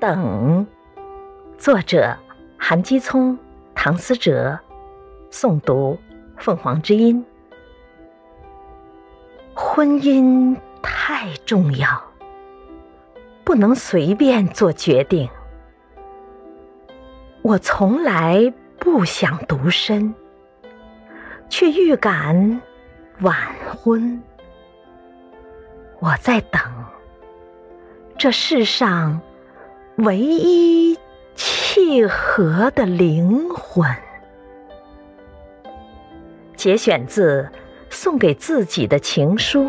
等，作者韩基聪、唐思哲，诵读凤凰之音。婚姻太重要，不能随便做决定。我从来不想独身，却预感晚婚。我在等这世上唯一契合的灵魂。节选自《送给自己的情书》，